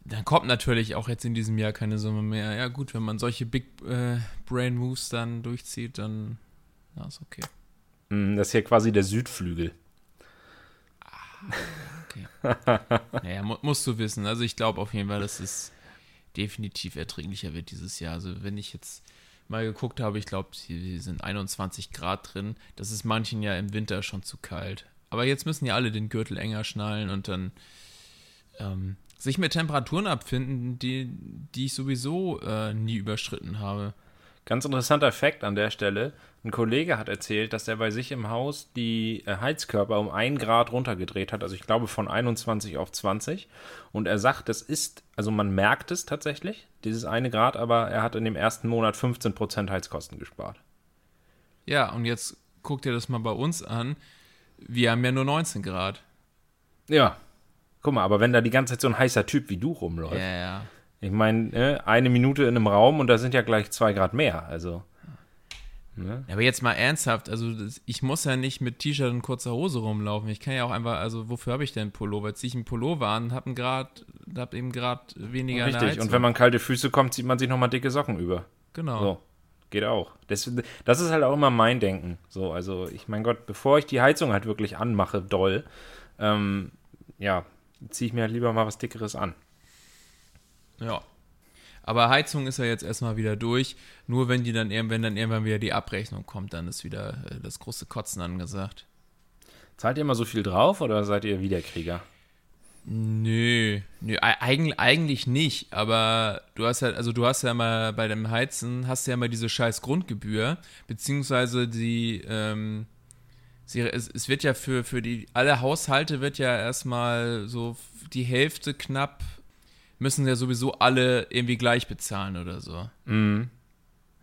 S4: Dann kommt natürlich auch jetzt in diesem Jahr keine Summe mehr. Ja, gut, wenn man solche Big äh, Brain Moves dann durchzieht, dann, na, ist okay.
S3: Hm, Das ist hier quasi der Südflügel.
S4: Naja, mu musst du wissen. Also ich glaube auf jeden Fall, dass es definitiv erträglicher wird dieses Jahr. Also wenn ich jetzt mal geguckt habe, ich glaube, hier sind 21 Grad drin. Das ist manchen ja im Winter schon zu kalt. Aber jetzt müssen ja alle den Gürtel enger schnallen und dann ähm, sich mit Temperaturen abfinden, die, die ich sowieso äh, nie überschritten habe.
S3: Ganz interessanter Fakt an der Stelle. Ein Kollege hat erzählt, dass er bei sich im Haus die äh, Heizkörper um ein Grad runtergedreht hat. Also ich glaube von 21 auf 20. Und er sagt, das ist, also man merkt es tatsächlich, dieses eine Grad, aber er hat in dem ersten Monat 15% Heizkosten gespart.
S4: Ja, und jetzt guck dir das mal bei uns an. Wir haben ja nur 19 Grad.
S3: Ja. Guck mal, aber wenn da die ganze Zeit so ein heißer Typ wie du rumläuft.
S4: Ja, ja.
S3: Ich meine, äh, eine Minute in einem Raum und da sind ja gleich zwei Grad mehr. Also. Ne?
S4: Aber jetzt mal ernsthaft, also ich muss ja nicht mit T-Shirt und kurzer Hose rumlaufen. Ich kann ja auch einfach, also wofür habe ich denn Pullover? Ziehe ich einen Pullover an und habe Grad, hab eben Grad weniger
S3: Richtig. Und wenn man kalte Füße kommt, zieht man sich nochmal dicke Socken über.
S4: Genau.
S3: So. Geht auch. Das, das ist halt auch immer mein Denken. So, also ich mein Gott, bevor ich die Heizung halt wirklich anmache, doll, ähm, ja, ziehe ich mir halt lieber mal was Dickeres an.
S4: Ja. Aber Heizung ist ja jetzt erstmal wieder durch. Nur wenn die dann irgendwann, dann irgendwann wieder die Abrechnung kommt, dann ist wieder äh, das große Kotzen angesagt.
S3: Zahlt ihr immer so viel drauf oder seid ihr Wiederkrieger?
S4: Nö, nö, eigentlich, eigentlich nicht, aber du hast ja, also du hast ja mal bei dem Heizen, hast ja mal diese scheiß Grundgebühr, beziehungsweise die, ähm, sie, es, es wird ja für, für die, alle Haushalte wird ja erstmal so die Hälfte knapp, müssen ja sowieso alle irgendwie gleich bezahlen oder so.
S3: Mhm.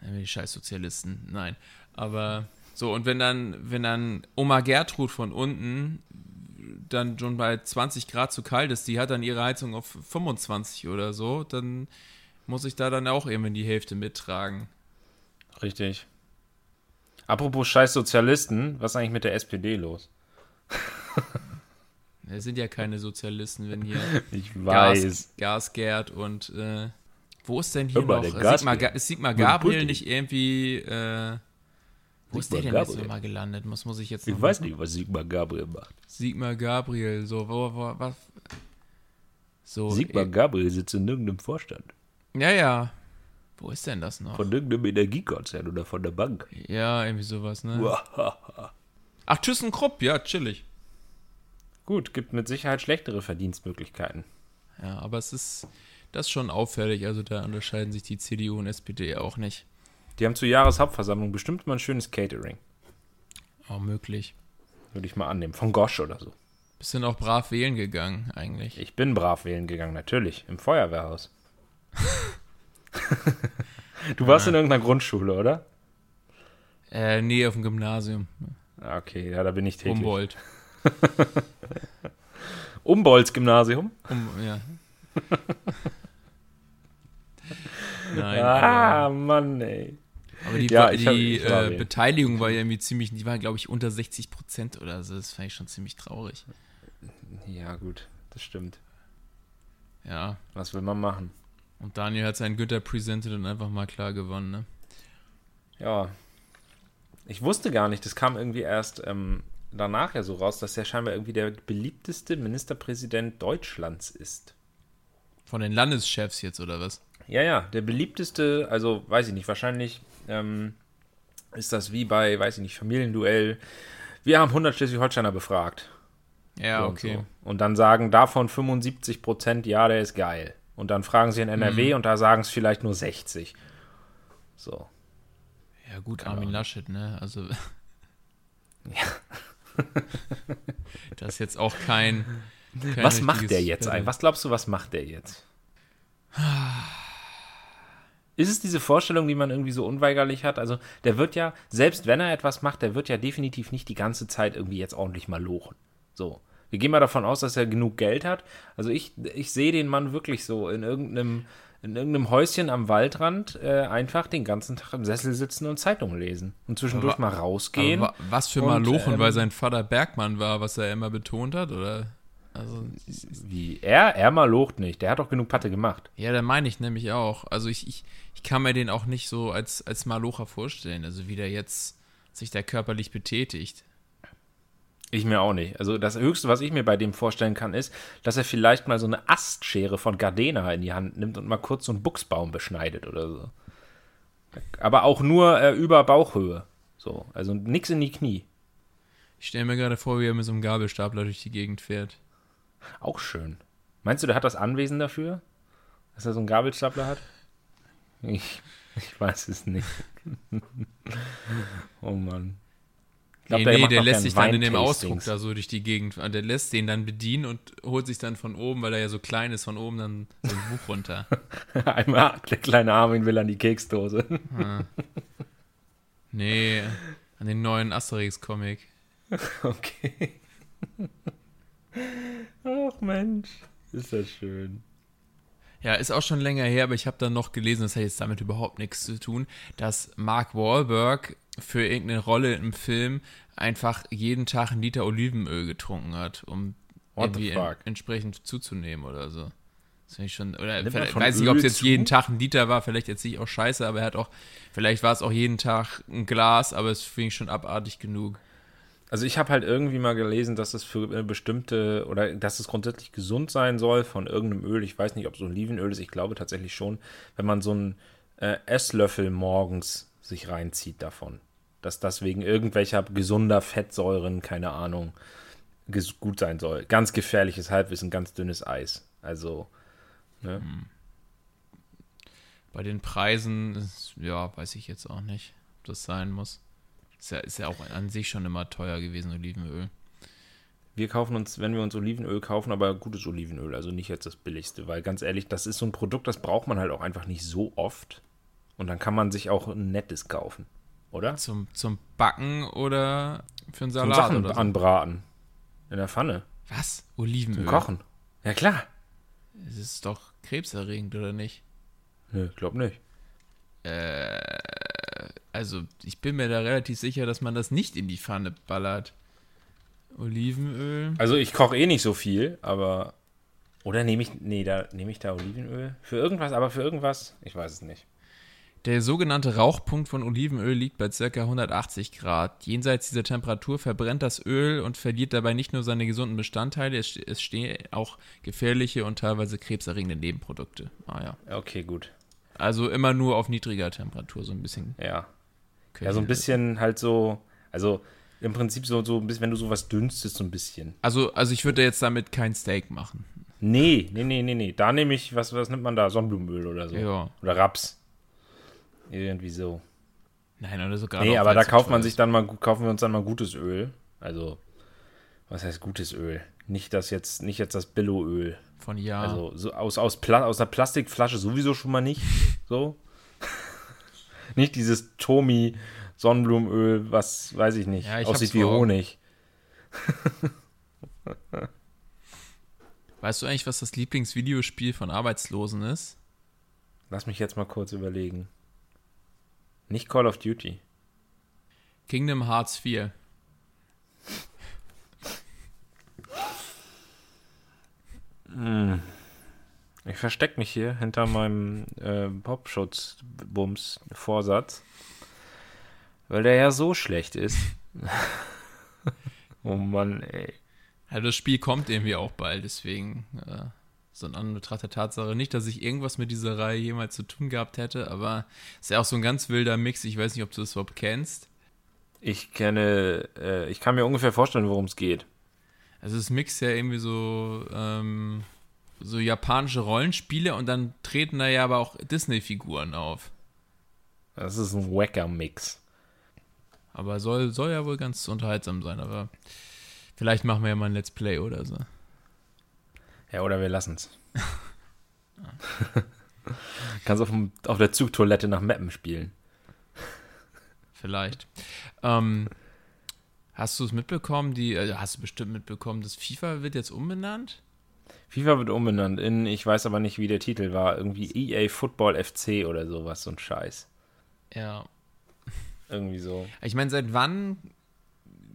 S4: Die scheiß Sozialisten, nein. Aber so, und wenn dann, wenn dann Oma Gertrud von unten dann schon bei 20 Grad zu kalt ist, die hat dann ihre Heizung auf 25 oder so, dann muss ich da dann auch irgendwann die Hälfte mittragen.
S3: Richtig. Apropos scheiß Sozialisten, was ist eigentlich mit der SPD los?
S4: Es sind ja keine Sozialisten, wenn hier
S3: Ich
S4: Gas, Gasgerd und äh, wo ist denn hier
S3: mal,
S4: noch? Sigmar, Sigmar Gabriel nicht irgendwie äh, wo ist der denn jetzt
S3: Gabriel.
S4: nochmal gelandet? Muss, muss ich jetzt
S3: Ich weiß nicht, was Sigmar Gabriel macht.
S4: Sigmar Gabriel, so, wo, wo, was? So,
S3: Sigmar
S4: eh,
S3: Gabriel sitzt in irgendeinem Vorstand.
S4: ja, ja. Wo ist denn das noch?
S3: Von irgendeinem Energiekonzern oder von der Bank.
S4: Ja, irgendwie sowas, ne? Ach, ThyssenKrupp, ja, chillig.
S3: Gut, gibt mit Sicherheit schlechtere Verdienstmöglichkeiten.
S4: Ja, aber es ist, das ist schon auffällig, also da unterscheiden sich die CDU und SPD auch nicht.
S3: Die haben zur Jahreshauptversammlung bestimmt mal ein schönes Catering.
S4: Auch möglich.
S3: Würde ich mal annehmen. Von Gosch oder so.
S4: Bist du auch brav wählen gegangen, eigentlich?
S3: Ich bin brav wählen gegangen, natürlich. Im Feuerwehrhaus. du warst in irgendeiner Grundschule, oder?
S4: Äh, nee, auf dem Gymnasium.
S3: Ah, Okay, ja, da bin ich täglich.
S4: Humboldt.
S3: Umbolds Gymnasium.
S4: Um, ja. Nein,
S3: Ah, Mann, ey.
S4: Aber die,
S3: ja,
S4: die äh. Beteiligung war ja irgendwie ziemlich, die war, glaube ich, unter 60 Prozent oder so. Das fand ich schon ziemlich traurig.
S3: Ja, gut, das stimmt.
S4: Ja,
S3: Was will man machen?
S4: und Daniel hat seinen Güter presented und einfach mal klar gewonnen, ne?
S3: Ja. Ich wusste gar nicht, das kam irgendwie erst ähm, danach ja so raus, dass er scheinbar irgendwie der beliebteste Ministerpräsident Deutschlands ist.
S4: Von den Landeschefs jetzt, oder was?
S3: Ja, ja, der beliebteste, also weiß ich nicht, wahrscheinlich ähm, ist das wie bei, weiß ich nicht, Familienduell. Wir haben 100 Schleswig-Holsteiner befragt.
S4: Ja,
S3: So und
S4: okay.
S3: so. Und dann sagen davon 75 Prozent, ja, der ist geil. Und dann fragen sie in NRW und da sagen es vielleicht nur 60. So.
S4: Ja, gut, Armin. Laschet, ne? Also. das ist jetzt auch kein. kein
S3: was macht der jetzt eigentlich? Was glaubst du, was macht der jetzt? Ist es diese Vorstellung, die man irgendwie so unweigerlich hat? Also, der wird ja, selbst wenn er etwas macht, der wird ja definitiv nicht die ganze Zeit irgendwie jetzt ordentlich mal lochen. So. Wir gehen mal davon aus, dass er genug Geld hat. Also, ich, ich sehe den Mann wirklich so in irgendeinem, in irgendeinem Häuschen am Waldrand äh, einfach den ganzen Tag im Sessel sitzen und Zeitungen lesen. Und zwischendurch
S4: Aber-
S3: mal rausgehen.
S4: Was für
S3: Und,
S4: Malochen,
S3: ähm,
S4: weil sein Vater Bergmann war, was er immer betont hat, oder? Also,
S3: Wie? Er? Er mal locht nicht. Der hat doch genug Patte gemacht.
S4: ja, da meine ich nämlich auch. Also ich, ich, ich kann mir den auch nicht so als, als Malocher vorstellen, also wie der jetzt sich da körperlich betätigt.
S3: Ich mir auch nicht. Also das Höchste, was ich mir bei dem vorstellen kann, ist, dass er vielleicht mal so eine Astschere von Gardena in die Hand nimmt und mal kurz so einen Buchsbaum beschneidet oder so. Aber auch nur äh, über Bauchhöhe. So, also nix in die Knie.
S4: Ich stelle mir gerade vor, wie er mit so einem Gabelstapler durch die Gegend fährt.
S3: Auch schön. Meinst du, der hat das Anwesen dafür? Dass er so einen Gabelstapler hat? Ich, Ich weiß es nicht. oh Mann. Ich
S4: Nee,
S3: glaub,
S4: nee, der
S3: auch
S4: lässt
S3: gern
S4: sich dann in dem. Ausdruck da so durch die Gegend. Der lässt den dann bedienen und holt sich dann von oben, weil er ja so klein ist, von oben dann so ein Buch runter.
S3: Einmal der kleine Armin will an die Keksdose.
S4: Nee, an den neuen Asterix-Comic.
S3: Okay. Ach Mensch, ist das schön.
S4: Ja, ist auch schon länger her, aber ich habe dann noch gelesen, das hat jetzt damit überhaupt nichts zu tun, dass Mark Wahlberg für irgendeine Rolle im Film einfach jeden Tag einen Liter Olivenöl getrunken hat, um
S3: What
S4: irgendwie en entsprechend zuzunehmen oder so. Das finde ich schon, oder weiß nicht, ob es jetzt
S3: zu?
S4: jeden Tag ein Liter war, vielleicht jetzt ich auch scheiße, aber er hat auch, vielleicht war es auch jeden Tag ein Glas, aber es finde ich schon abartig genug.
S3: Also ich habe halt irgendwie mal gelesen, dass es für eine bestimmte oder dass es grundsätzlich gesund sein soll von irgendeinem Öl. Ich weiß nicht, ob es Olivenöl ist. Ich glaube tatsächlich schon, wenn man so einen äh, Esslöffel morgens sich reinzieht davon, dass das wegen irgendwelcher gesunder Fettsäuren, keine Ahnung, gut sein soll. Ganz gefährliches Halbwissen, ganz dünnes Eis. Also ne?
S4: Bei den Preisen, ist, ja, weiß ich jetzt auch nicht, ob das sein muss. Ist ja, ist ja auch an sich schon immer teuer gewesen, Olivenöl.
S3: Wir kaufen uns, wenn wir uns Olivenöl kaufen, aber gutes Olivenöl, also nicht jetzt das billigste, weil ganz ehrlich, das ist so ein Produkt, das braucht man halt auch einfach nicht so oft. Und dann kann man sich auch ein nettes kaufen, oder?
S4: Zum, zum Backen oder für einen
S3: Zum
S4: Salat
S3: Sachen
S4: oder so.
S3: anbraten. In der Pfanne.
S4: Was?
S3: Zum
S4: Olivenöl?
S3: Kochen. Ja klar.
S4: Das ist doch krebserregend, oder nicht?
S3: Nö, glaub nicht.
S4: Also, ich bin mir da relativ sicher, dass man das nicht in die Pfanne ballert. Olivenöl?
S3: Also ich koche eh nicht so viel, aber. Oder nehme ich. Nee, da nehme ich da Olivenöl. Für irgendwas, aber für irgendwas. Ich weiß es nicht.
S4: Der sogenannte Rauchpunkt von Olivenöl liegt bei ca. 180 Grad. Jenseits dieser Temperatur verbrennt das Öl und verliert dabei nicht nur seine gesunden Bestandteile, es, es stehen auch gefährliche und teilweise krebserregende Nebenprodukte. Ah ja.
S3: Okay, gut.
S4: Also immer nur auf niedriger Temperatur, so ein bisschen.
S3: Ja. Ja, so ein bisschen halt so. Also im Prinzip so, so ein bisschen, wenn du sowas dünstest, so ein bisschen.
S4: Also, also ich würde jetzt damit kein Steak machen.
S3: Nee, nee, nee, nee, nee. Da nehme ich, was, was nimmt man da? Sonnenblumenöl oder so.
S4: Ja.
S3: Oder Raps. Irgendwie so.
S4: Nein, oder so gerade.
S3: Nee, aber da kauft man sich dann mal, kaufen wir uns dann mal gutes Öl. Also, was heißt gutes Öl? Nicht das jetzt, nicht jetzt das Billoöl.
S4: von ja.
S3: Also so aus, aus, Pla aus einer Plastikflasche sowieso schon mal nicht. So. Nicht dieses Tomi Sonnenblumenöl, was weiß ich nicht,
S4: Ja, ich
S3: aussieht wie. Honig.
S4: weißt du eigentlich, was das Lieblingsvideospiel von Arbeitslosen ist?
S3: Lass mich jetzt mal kurz überlegen. Nicht Call of Duty.
S4: Kingdom Hearts 4.
S3: Ich verstecke mich hier hinter meinem äh, Popschutz-Bums-Vorsatz, weil der ja so schlecht ist. oh Mann, ey.
S4: Ja, das Spiel kommt irgendwie auch bald, deswegen äh, so ein Anbetracht der Tatsache. Nicht, dass ich irgendwas mit dieser Reihe jemals zu tun gehabt hätte, aber es ist ja auch so ein ganz wilder Mix. Ich weiß nicht, ob du das überhaupt kennst.
S3: Ich kenne, äh, ich kann mir ungefähr vorstellen, worum es geht.
S4: Also es mixt ja irgendwie so, ähm, so japanische Rollenspiele und dann treten da ja aber auch Disney-Figuren auf.
S3: Das ist ein Wacker-Mix.
S4: Aber soll, soll ja wohl ganz unterhaltsam sein, aber vielleicht machen wir ja mal ein Let's Play oder so.
S3: Ja, oder wir lassen's. Kannst auf, dem, auf der Zugtoilette nach Mappen spielen.
S4: Vielleicht. Ähm, hast du es mitbekommen? Die, also hast du bestimmt mitbekommen, dass FIFA wird jetzt umbenannt?
S3: FIFA wird umbenannt in, ich weiß aber nicht, wie der Titel war, irgendwie EA Football FC oder sowas, so ein Scheiß.
S4: Ja.
S3: Irgendwie so.
S4: Ich meine, seit wann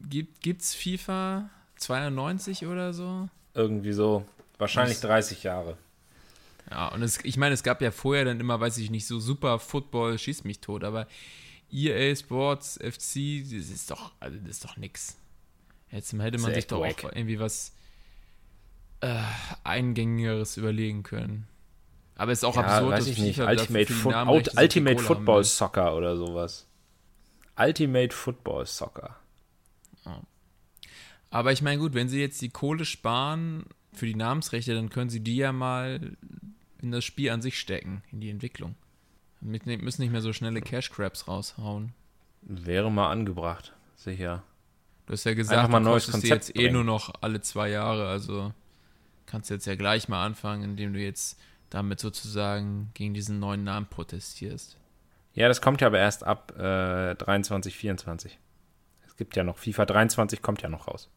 S4: gibt, gibt's FIFA 92 oder so?
S3: Irgendwie so. Wahrscheinlich 30 Jahre.
S4: Ja, und es, ich meine, es gab ja vorher dann immer, weiß ich nicht, so super Football, schießt mich tot, aber EA Sports, FC, das ist doch, also das ist doch nix. Jetzt hätte man sich doch auch irgendwie was äh, Eingängigeres überlegen können. Aber es ist auch
S3: Ja,
S4: absurd,
S3: weiß
S4: dass
S3: ich nicht. Ultimate,
S4: Namenrechte
S3: Out, Ultimate
S4: haben
S3: Football
S4: will.
S3: Soccer oder sowas. Ultimate Football Soccer.
S4: Aber ich meine, gut, wenn sie jetzt die Kohle sparen für die Namensrechte, dann können sie die ja mal in das Spiel an sich stecken, in die Entwicklung. Mit, müssen nicht mehr so schnelle Cash Grabs raushauen.
S3: Wäre mal angebracht, sicher.
S4: Du hast ja gesagt,
S3: Einfach mal ein
S4: du
S3: neues Konzept
S4: jetzt eh
S3: bringen.
S4: nur noch alle zwei Jahre, also kannst jetzt ja gleich mal anfangen, indem du jetzt damit sozusagen gegen diesen neuen Namen protestierst.
S3: Ja, das kommt ja aber erst ab äh, 23, 24. Es gibt ja noch, FIFA 23 kommt ja noch raus.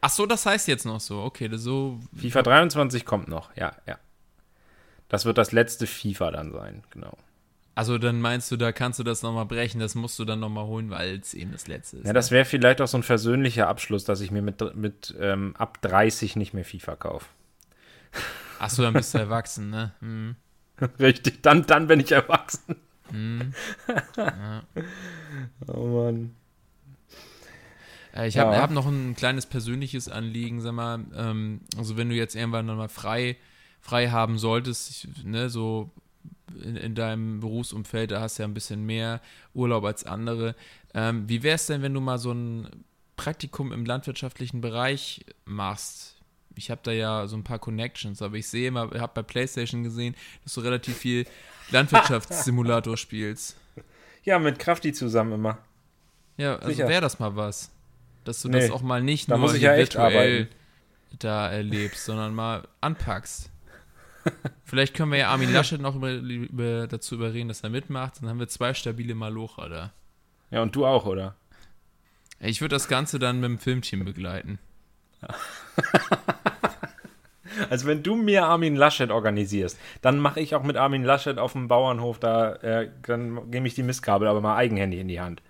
S4: Ach so, das heißt jetzt noch so. Okay, so.
S3: FIFA 23 kommt noch, ja, ja. Das wird das letzte FIFA dann sein, genau.
S4: Also dann meinst du, da kannst du das nochmal brechen, das musst du dann nochmal holen, weil es eben das letzte ist.
S3: Ja, das wäre vielleicht auch so ein versöhnlicher Abschluss, dass ich mir mit, mit ähm, ab 30 nicht mehr FIFA kaufe.
S4: Ach so, dann bist du erwachsen, ne? Hm.
S3: Richtig, dann, dann bin ich erwachsen.
S4: Hm.
S3: Oh Mann.
S4: Äh, Ich habe
S3: Ja.
S4: hab noch ein kleines persönliches Anliegen, sag mal, ähm, also wenn du jetzt irgendwann nochmal frei, frei haben solltest, ich, ne, so in, in deinem Berufsumfeld, da hast du ja ein bisschen mehr Urlaub als andere. Ähm, wie wäre es denn, wenn du mal so ein Praktikum im landwirtschaftlichen Bereich machst? Ich habe da ja so ein paar Connections, aber ich sehe immer, habe bei PlayStation gesehen, dass du relativ viel Landwirtschaftssimulator spielst.
S3: Ja, mit Krafti zusammen immer.
S4: Ja, also wäre das mal was. Dass du
S3: Nee,
S4: das auch mal nicht nur
S3: ja
S4: virtuell da erlebst, sondern mal anpackst. Vielleicht können wir ja Armin Laschet noch über, über, dazu überreden, dass er mitmacht. Dann haben wir zwei stabile Malocher da.
S3: Ja, und du auch, oder?
S4: Ich würde das Ganze dann mit dem Filmteam begleiten.
S3: Also wenn du mir Armin Laschet organisierst, dann mache ich auch mit Armin Laschet auf dem Bauernhof da, äh, dann nehme ich die Mistkabel aber mal eigenhändig in die Hand.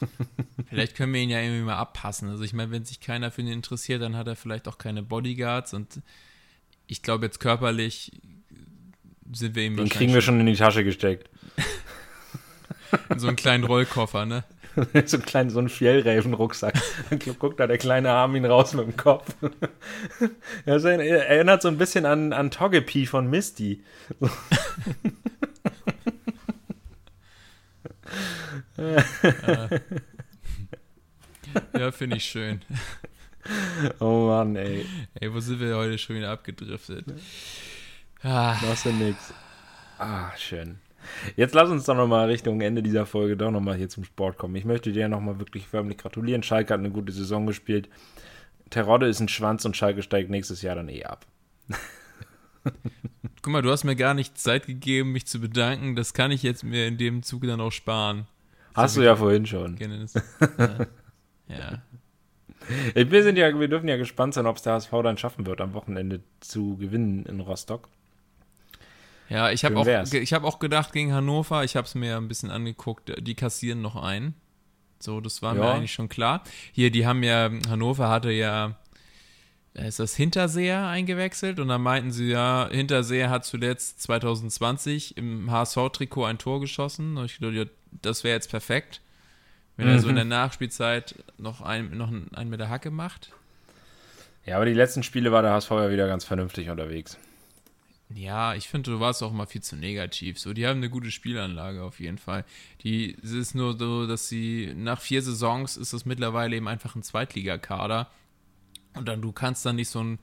S4: Vielleicht können wir ihn ja irgendwie mal abpassen. Also ich meine, wenn sich keiner für ihn interessiert, dann hat er vielleicht auch keine Bodyguards und ich glaube jetzt körperlich sind wir ihm
S3: Den kriegen wir schon in die Tasche gesteckt.
S4: in so einen kleinen Rollkoffer, ne?
S3: so einen kleinen, so einen Fjellräven-Rucksack. Dann guckt da der kleine Armin raus mit dem Kopf. Das erinnert so ein bisschen an, an Togepi von Misty.
S4: Ja, finde ich schön.
S3: Oh Mann, ey.
S4: Ey, wo sind wir heute schon wieder abgedriftet? Ah,
S3: Machst du nix. Ah, schön. Jetzt lass uns doch nochmal Richtung Ende dieser Folge doch nochmal hier zum Sport kommen. Ich möchte dir nochmal wirklich förmlich gratulieren. Schalke hat eine gute Saison gespielt. Terodde ist ein Schwanz und Schalke steigt nächstes Jahr dann eh ab.
S4: guck mal, du hast mir gar nicht Zeit gegeben, mich zu bedanken. Das kann ich jetzt mir in dem Zuge dann auch sparen.
S3: Hast du ja vorhin schon.
S4: Gerne das- Ja. ja.
S3: Wir, sind ja, wir dürfen ja gespannt sein, ob es der HSV dann schaffen wird, am Wochenende zu gewinnen in Rostock.
S4: Ja, ich habe auch,
S3: wär's.
S4: ge- ich hab auch gedacht gegen Hannover, ich habe es mir ein bisschen angeguckt, die kassieren noch ein. So, das war mir
S3: Ja.
S4: eigentlich schon klar. Hier, die haben ja, Hannover hatte ja, äh, ist das Hinterseher eingewechselt und dann meinten sie ja, Hinterseher hat zuletzt 2020 im HSV-Trikot ein Tor geschossen. Und ich dachte, das wäre jetzt perfekt, wenn er so in der Nachspielzeit noch ein, noch ein- einen mit der Hacke macht.
S3: Ja, aber die letzten Spiele war der HSV ja wieder ganz vernünftig unterwegs.
S4: Ja, ich finde, du warst auch mal viel zu negativ. So, die haben eine gute Spielanlage auf jeden Fall. Die es ist nur so, dass sie nach vier Saisons ist das mittlerweile eben einfach ein Zweitligakader. Und dann du kannst dann nicht so ein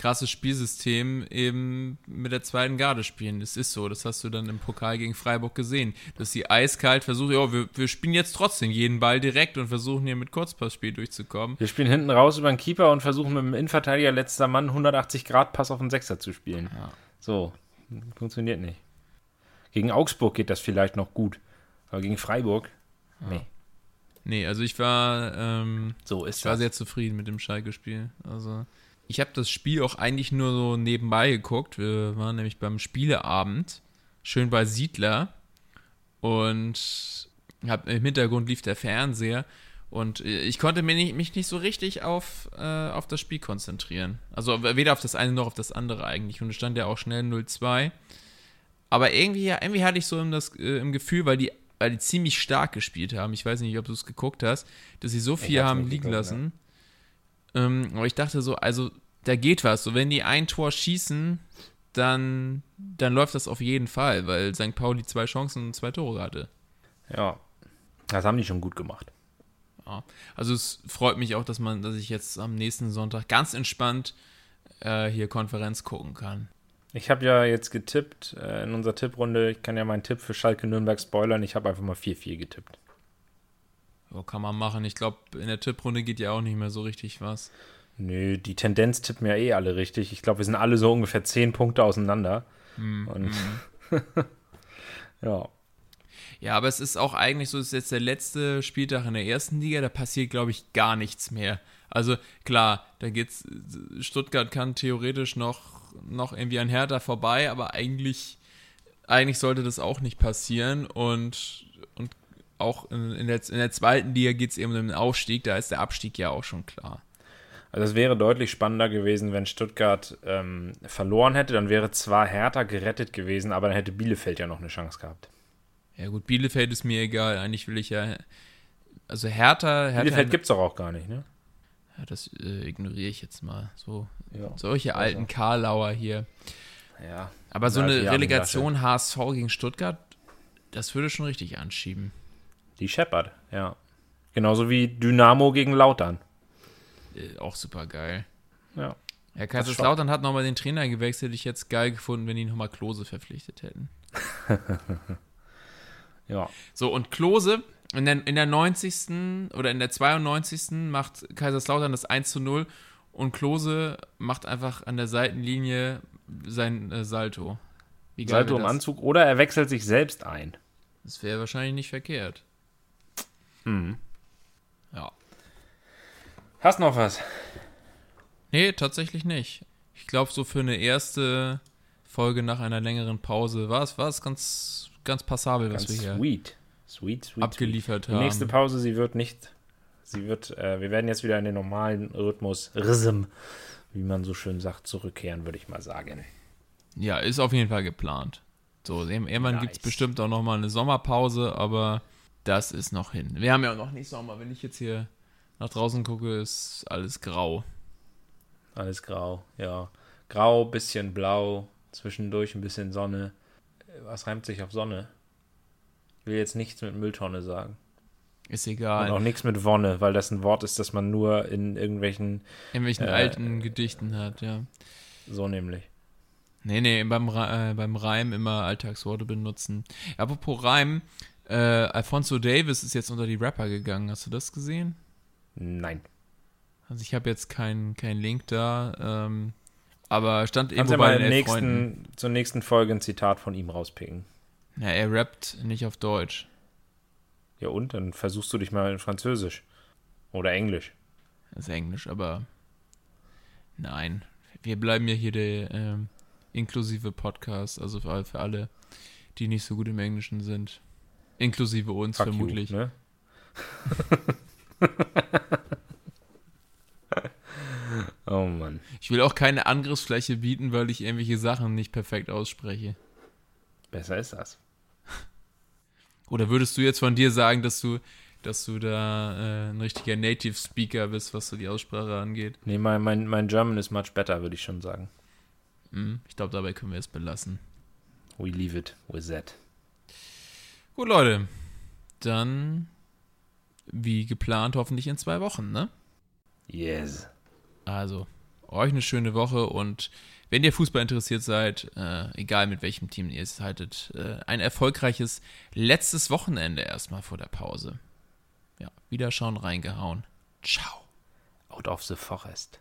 S4: krasses Spielsystem eben mit der zweiten Garde spielen. Das ist so. Das hast du dann im Pokal gegen Freiburg gesehen. Dass sie eiskalt versuchen, ja, wir, wir spielen jetzt trotzdem jeden Ball direkt und versuchen hier mit Kurzpassspiel durchzukommen.
S3: Wir spielen hinten raus über den Keeper und versuchen mit dem Innenverteidiger letzter Mann 180 Grad Pass auf den Sechser zu spielen.
S4: Ja.
S3: So, funktioniert nicht. Gegen Augsburg geht das vielleicht noch gut, aber gegen Freiburg, nee.
S4: Nee, also ich war ähm,
S3: So ist
S4: Ich war sehr zufrieden mit dem Schalke-Spiel. Also, ich habe das Spiel auch eigentlich nur so nebenbei geguckt. Wir waren nämlich beim Spieleabend, schön bei Siedler. Und hab, im Hintergrund lief der Fernseher. Und äh, ich konnte mich nicht, mich nicht so richtig auf, äh, auf das Spiel konzentrieren. Also weder auf das eine noch auf das andere eigentlich. Und es stand ja auch schnell 0-2. Aber irgendwie, ja, irgendwie hatte ich so im, das, äh, im Gefühl, weil die, weil die ziemlich stark gespielt haben. Ich weiß nicht, ob du es geguckt hast, dass sie so viel haben liegen
S3: geguckt,
S4: lassen. Ähm, aber ich dachte so, also da geht was. So, wenn die ein Tor schießen, dann, dann läuft das auf jeden Fall, weil St. Pauli zwei Chancen und zwei Tore hatte.
S3: Ja, das haben die schon gut gemacht.
S4: Ja. Also es freut mich auch, dass man, dass ich jetzt am nächsten Sonntag ganz entspannt äh, hier Konferenz gucken kann.
S3: Ich habe ja jetzt getippt äh, in unserer Tipprunde. Ich kann ja meinen Tipp für Schalke Nürnberg spoilern. Ich habe einfach mal 4-4 getippt.
S4: So kann man machen. Ich glaube, in der Tipprunde geht ja auch nicht mehr so richtig was.
S3: Nö, die Tendenz tippen ja eh alle richtig. Ich glaube, wir sind alle so ungefähr 10 Punkte auseinander. Und ja.
S4: Ja, aber es ist auch eigentlich so, es ist jetzt der letzte Spieltag in der ersten Liga, da passiert, glaube ich, gar nichts mehr. Also klar, da geht's, Stuttgart kann theoretisch noch, noch irgendwie an Hertha vorbei, aber eigentlich, eigentlich sollte das auch nicht passieren und auch in, in, der, in der zweiten Liga geht es eben um den Aufstieg, da ist der Abstieg ja auch schon klar.
S3: Also es wäre deutlich spannender gewesen, wenn Stuttgart ähm, verloren hätte. Dann wäre zwar Hertha gerettet gewesen, aber dann hätte Bielefeld ja noch eine Chance gehabt.
S4: Ja gut, Bielefeld ist mir egal, eigentlich will ich ja, also Hertha, Hertha
S3: Bielefeld gibt es doch auch gar nicht, ne?
S4: Ja, das äh, ignoriere ich jetzt mal. So,
S3: Ja.
S4: solche
S3: Also.
S4: alten Karlauer hier.
S3: Ja.
S4: Aber so eine Relegation HSV gegen Stuttgart, das würde schon richtig anschieben.
S3: Die scheppert, ja. Genauso wie Dynamo gegen Lautern.
S4: Äh, auch super geil.
S3: Ja.
S4: Ja, Kaiserslautern hat nochmal den Trainer gewechselt. Ich hätte es geil gefunden, wenn die nochmal Klose verpflichtet hätten.
S3: Ja.
S4: So, und Klose in der, in der 90. oder in der 92. macht Kaiserslautern das 1 zu 0 und Klose macht einfach an der Seitenlinie sein äh, Salto.
S3: Salto im? Anzug oder er wechselt sich selbst ein.
S4: Das wäre wahrscheinlich nicht verkehrt.
S3: Mhm.
S4: Ja.
S3: Hast noch was?
S4: Nee, tatsächlich nicht. Ich glaube, so für eine erste Folge nach einer längeren Pause war es, war es ganz, ganz passabel, was
S3: Ganz
S4: wir hier
S3: sweet. Sweet, sweet.
S4: abgeliefert
S3: sweet. Die
S4: haben.
S3: nächste Pause, sie wird nicht. Sie wird, äh, wir werden jetzt wieder in den normalen Rhythmus, Rhythm, wie man so schön sagt, zurückkehren, würde ich mal sagen.
S4: Ja, ist auf jeden Fall geplant. So, irgendwann
S3: Nice.
S4: gibt es bestimmt auch nochmal eine Sommerpause, aber das ist noch hin. Wir haben ja auch noch nicht Sommer. Wenn ich jetzt hier nach draußen gucke, ist alles grau.
S3: Alles grau, ja. Grau, bisschen blau, zwischendurch ein bisschen Sonne. Was reimt sich auf Sonne? Ich will jetzt nichts mit Mülltonne sagen.
S4: Ist
S3: Und
S4: egal.
S3: auch nichts mit Wonne, weil das ein Wort ist, das man nur in irgendwelchen,
S4: In welchen
S3: äh,
S4: alten Gedichten hat, ja.
S3: so nämlich.
S4: Nee, nee, beim, äh, beim Reim immer Alltagsworte benutzen. Apropos Reim, äh, Alfonso Davis ist jetzt unter die Rapper gegangen. Hast du das gesehen?
S3: Nein.
S4: Also ich habe jetzt keinen kein Link da, ähm, aber stand
S3: Kannst
S4: irgendwo
S3: du
S4: bei den elf Freunden.
S3: nächsten, zur nächsten Folge ein Zitat von ihm rauspicken.
S4: Ja, er rappt nicht auf Deutsch.
S3: Ja, und? Dann versuchst du dich mal in Französisch. Oder Englisch.
S4: Das ist Englisch, aber nein. Wir bleiben ja hier der ähm, inklusive Podcast, also für, für alle, die nicht so gut im Englischen sind. Inklusive uns
S3: Fuck
S4: vermutlich.
S3: You, ne? oh Mann.
S4: Ich will auch keine Angriffsfläche bieten, weil ich irgendwelche Sachen nicht perfekt ausspreche.
S3: Besser ist das.
S4: Oder würdest du jetzt von dir sagen, dass du, dass du da äh, ein richtiger Native Speaker bist, was so die Aussprache angeht?
S3: Nee, mein, mein, mein German ist much better, würde ich schon sagen.
S4: Hm, ich glaube, dabei können wir es belassen.
S3: We leave it with that.
S4: Gut, Leute. Dann, wie geplant, hoffentlich in zwei Wochen, ne?
S3: Yes.
S4: Also, euch eine schöne Woche und wenn ihr Fußball interessiert seid, äh, egal mit welchem Team ihr es haltet, äh, ein erfolgreiches letztes Wochenende erstmal vor der Pause. Ja, Wiederschauen reingehauen. Ciao.
S3: Out of the forest.